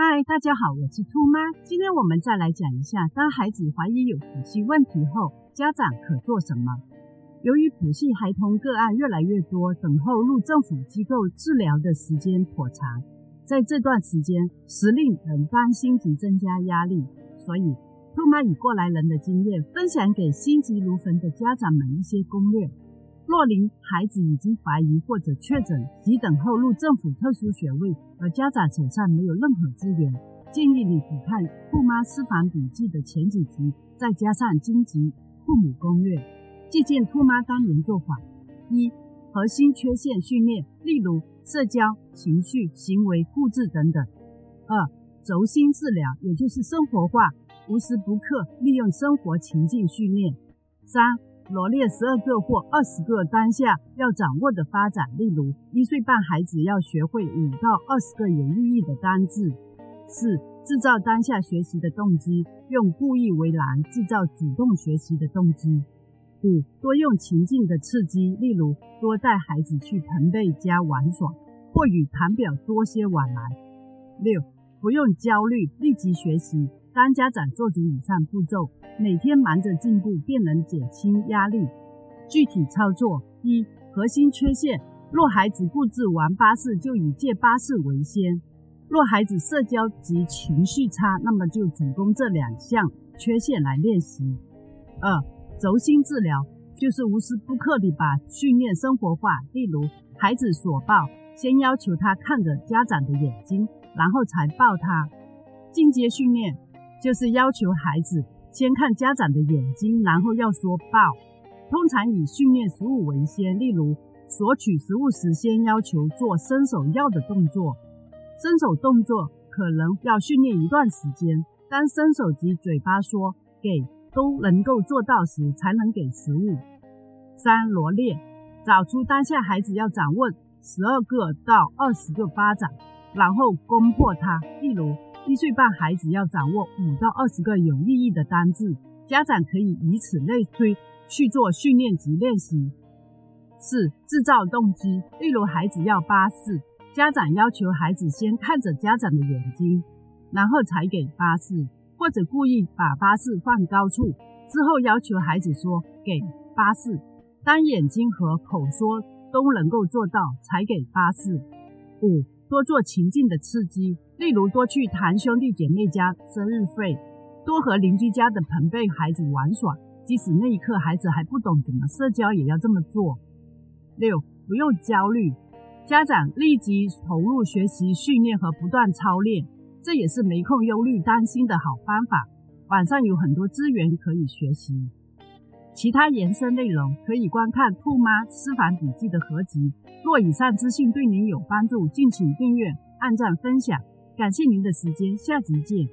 嗨，大家好，我是兔妈。今天我们再来讲一下，当孩子怀疑有谱系问题后，家长可做什么？由于谱系孩童个案越来越多，等候入政府机构治疗的时间颇长，在这段时间，时令人担心及增加压力，所以兔妈以过来人的经验，分享给心急如焚的家长们一些攻略。若您孩子已经怀疑或者确诊，急等候入政府特殊学位，而家长手上没有任何资源，建议你补看《兔妈私房笔记》的前几集，再加上《荆棘父母攻略》，借鉴兔妈当年做法：一、核心缺陷训练，例如社交、情绪、行为、固执等等；二、轴心治疗，也就是生活化，无时不刻利用生活情境训练；三、罗列十二个或二十个当下要掌握的发展，例如一岁半孩子要学会五到二十个有意义的单字。四、制造当下学习的动机，用故意为难制造主动学习的动机。五、多用情境的刺激，例如多带孩子去朋辈家玩耍，或与堂表多些往来。六、不用焦虑，立即学习。当家长做足以上步骤，每天忙着进步，便能减轻压力。具体操作：一、核心缺陷。若孩子固执玩巴士，就以借巴士为先；若孩子社交及情绪差，那么就主攻这两项缺陷来练习。二、轴心治疗，就是无时不刻地把训练生活化。例如，孩子所抱，先要求他看着家长的眼睛，然后才抱他。进阶训练。就是要求孩子先看家长的眼睛，然后要说抱。通常以训练食物为先，例如索取食物时，先要求做伸手要的动作。伸手动作可能要训练一段时间，当伸手及嘴巴说给都能够做到时，才能给食物。三罗列，找出当下孩子要掌握十二个到二十个发展，然后攻破它。例如。一岁半孩子要掌握五到二十个有意义的单字，家长可以以此类推去做训练及练习。四、制造动机，例如孩子要巴士，家长要求孩子先看着家长的眼睛，然后才给巴士，或者故意把巴士放高处，之后要求孩子说给巴士。当眼睛和口说都能够做到，才给巴士。五、多做情境的刺激。例如，多去堂兄弟姐妹家生日会，多和邻居家的朋辈孩子玩耍，即使那一刻孩子还不懂怎么社交，也要这么做。六，不用焦虑，家长立即投入学习训练和不断操练，这也是没空忧虑担心的好方法。网上有很多资源可以学习，其他延伸内容可以观看兔妈私房笔记的合集。若以上资讯对您有帮助，敬请订阅、按赞、分享。感谢您的时间，下集见。